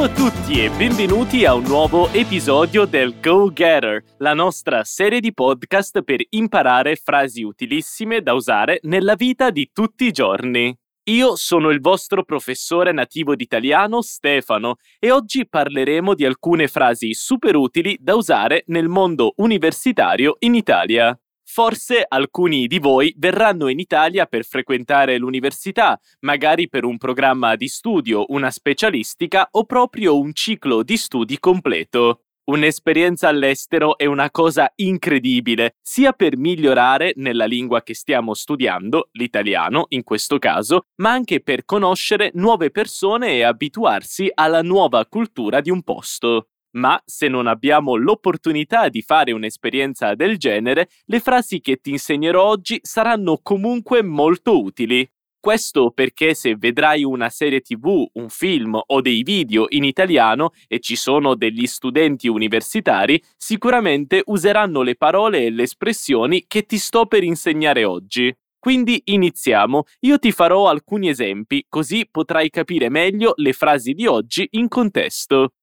Ciao a tutti e benvenuti a un nuovo episodio del Go Getter, la nostra serie di podcast per imparare frasi utilissime da usare nella vita di tutti i giorni. Io sono il vostro professore nativo d'italiano Stefano e oggi parleremo di alcune frasi super utili da usare nel mondo universitario in Italia. Forse alcuni di voi verranno in Italia per frequentare l'università, magari per un programma di studio, una specialistica o proprio un ciclo di studi completo. Un'esperienza all'estero è una cosa incredibile, sia per migliorare nella lingua che stiamo studiando, l'italiano in questo caso, ma anche per conoscere nuove persone e abituarsi alla nuova cultura di un posto. Ma se non abbiamo l'opportunità di fare un'esperienza del genere, le frasi che ti insegnerò oggi saranno comunque molto utili. Questo perché se vedrai una serie tv, un film o dei video in italiano e ci sono degli studenti universitari, sicuramente useranno le parole e le espressioni che ti sto per insegnare oggi. Quindi iniziamo, io ti farò alcuni esempi, così potrai capire meglio le frasi di oggi in contesto.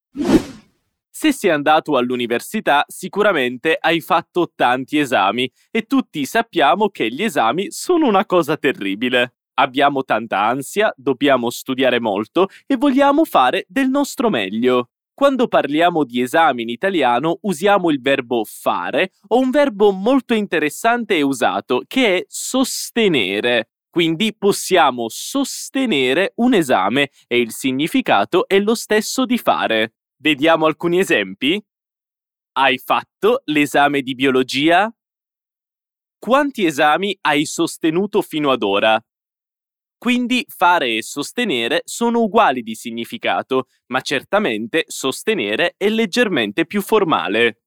Se sei andato all'università, sicuramente hai fatto tanti esami e tutti sappiamo che gli esami sono una cosa terribile. Abbiamo tanta ansia, dobbiamo studiare molto e vogliamo fare del nostro meglio. Quando parliamo di esami in italiano usiamo il verbo fare o un verbo molto interessante e usato che è sostenere. Quindi possiamo sostenere un esame e il significato è lo stesso di fare. Vediamo alcuni esempi? Hai fatto l'esame di biologia? Quanti esami hai sostenuto fino ad ora? Quindi fare e sostenere sono uguali di significato, ma certamente sostenere è leggermente più formale.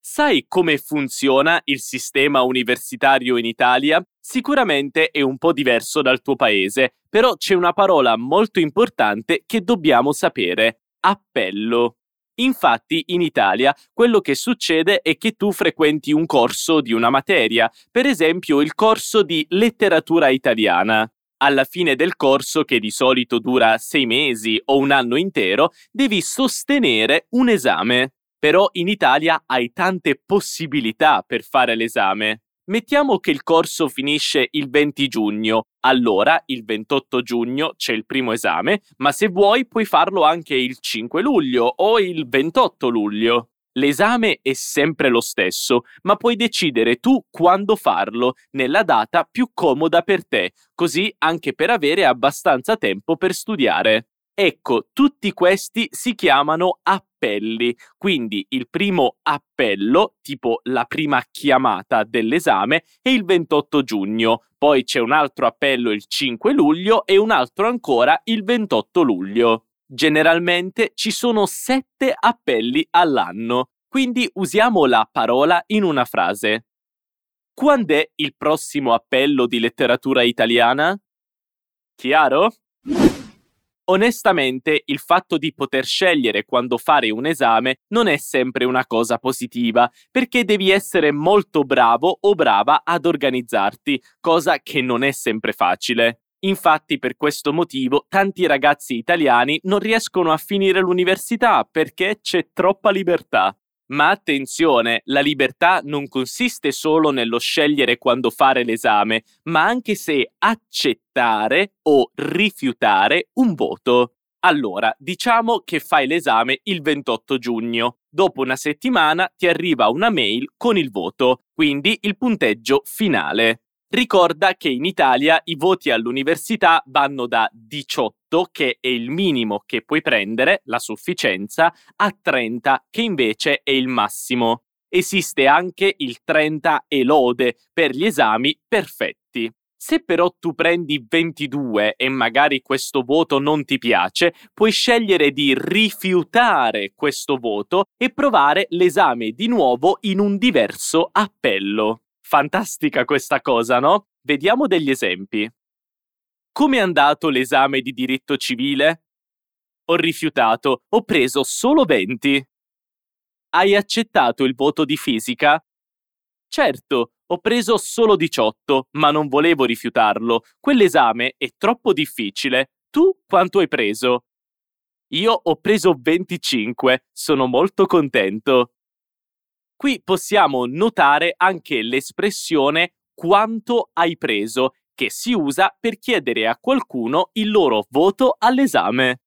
Sai come funziona il sistema universitario in Italia? Sicuramente è un po' diverso dal tuo paese, però c'è una parola molto importante che dobbiamo sapere appello. Infatti in Italia quello che succede è che tu frequenti un corso di una materia, per esempio il corso di letteratura italiana. Alla fine del corso, che di solito dura sei mesi o un anno intero, devi sostenere un esame. Però in Italia hai tante possibilità per fare l'esame. Mettiamo che il corso finisce il 20 giugno, allora il 28 giugno c'è il primo esame, ma se vuoi puoi farlo anche il 5 luglio o il 28 luglio. L'esame è sempre lo stesso, ma puoi decidere tu quando farlo, nella data più comoda per te, così anche per avere abbastanza tempo per studiare. Ecco, tutti questi si chiamano appelli, quindi il primo appello, tipo la prima chiamata dell'esame, è il 28 giugno, poi c'è un altro appello il 5 luglio e un altro ancora il 28 luglio. Generalmente ci sono sette appelli all'anno, quindi usiamo la parola in una frase. Quando è il prossimo appello di letteratura italiana? Chiaro? Onestamente, il fatto di poter scegliere quando fare un esame non è sempre una cosa positiva, perché devi essere molto bravo o brava ad organizzarti, cosa che non è sempre facile. Infatti, per questo motivo, tanti ragazzi italiani non riescono a finire l'università perché c'è troppa libertà. Ma attenzione, la libertà non consiste solo nello scegliere quando fare l'esame, ma anche se accettare o rifiutare un voto. Allora, diciamo che fai l'esame il 28 giugno. Dopo una settimana ti arriva una mail con il voto, quindi il punteggio finale. Ricorda che in Italia i voti all'università vanno da 18, che è il minimo che puoi prendere, la sufficienza, a 30, che invece è il massimo. Esiste anche il 30 e lode per gli esami perfetti. Se però tu prendi 22 e magari questo voto non ti piace, puoi scegliere di rifiutare questo voto e provare l'esame di nuovo in un diverso appello. Fantastica questa cosa, no? Vediamo degli esempi. Come è andato l'esame di diritto civile? Ho rifiutato, ho preso solo 20. Hai accettato il voto di fisica? Certo, ho preso solo 18, ma non volevo rifiutarlo. Quell'esame è troppo difficile. Tu quanto hai preso? Io ho preso 25, sono molto contento. Qui possiamo notare anche l'espressione quanto hai preso, che si usa per chiedere a qualcuno il loro voto all'esame.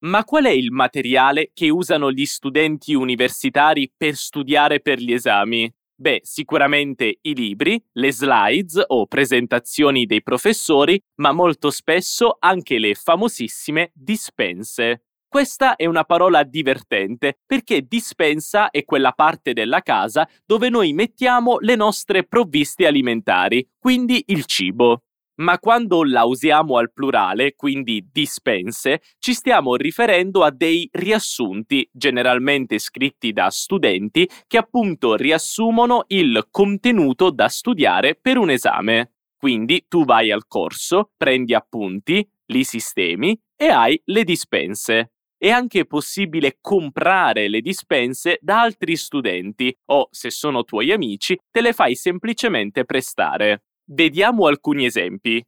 Ma qual è il materiale che usano gli studenti universitari per studiare per gli esami? Beh, sicuramente i libri, le slides o presentazioni dei professori, ma molto spesso anche le famosissime dispense. Questa è una parola divertente perché dispensa è quella parte della casa dove noi mettiamo le nostre provviste alimentari, quindi il cibo. Ma quando la usiamo al plurale, quindi dispense, ci stiamo riferendo a dei riassunti, generalmente scritti da studenti, che appunto riassumono il contenuto da studiare per un esame. Quindi tu vai al corso, prendi appunti, li sistemi e hai le dispense. È anche possibile comprare le dispense da altri studenti o, se sono tuoi amici, te le fai semplicemente prestare. Vediamo alcuni esempi.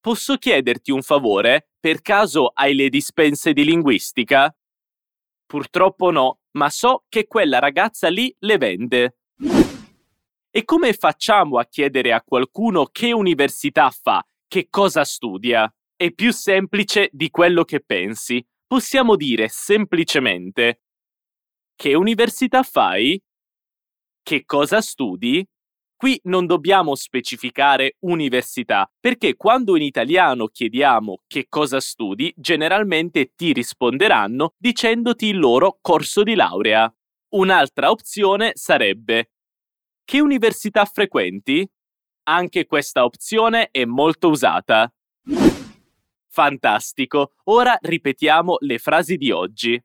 Posso chiederti un favore? Per caso hai le dispense di linguistica? Purtroppo no, ma so che quella ragazza lì le vende. E come facciamo a chiedere a qualcuno che università fa, che cosa studia? È più semplice di quello che pensi possiamo dire semplicemente che università fai? Che cosa studi? Qui non dobbiamo specificare università, perché quando in italiano chiediamo che cosa studi, generalmente ti risponderanno dicendoti il loro corso di laurea. Un'altra opzione sarebbe che università frequenti? Anche questa opzione è molto usata. Fantastico. Ora ripetiamo le frasi di oggi.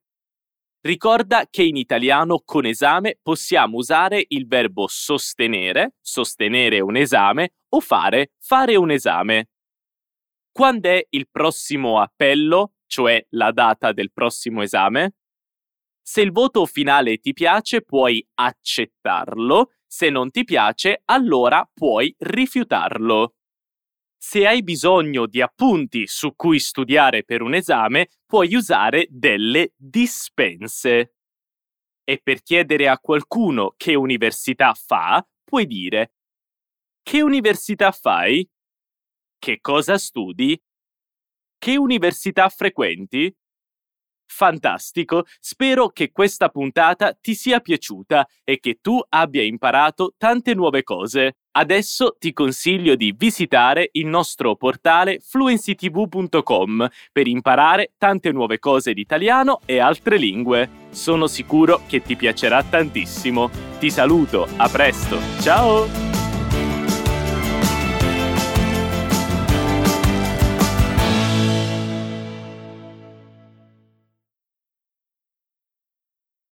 Ricorda che in italiano con esame possiamo usare il verbo sostenere, sostenere un esame, o fare, fare un esame. Quando è il prossimo appello, cioè la data del prossimo esame? Se il voto finale ti piace, puoi accettarlo, se non ti piace, allora puoi rifiutarlo. Se hai bisogno di appunti su cui studiare per un esame, puoi usare delle dispense. E per chiedere a qualcuno che università fa, puoi dire Che università fai? Che cosa studi? Che università frequenti? Fantastico, spero che questa puntata ti sia piaciuta e che tu abbia imparato tante nuove cose. Adesso ti consiglio di visitare il nostro portale fluencytv.com per imparare tante nuove cose di italiano e altre lingue. Sono sicuro che ti piacerà tantissimo. Ti saluto, a presto, ciao!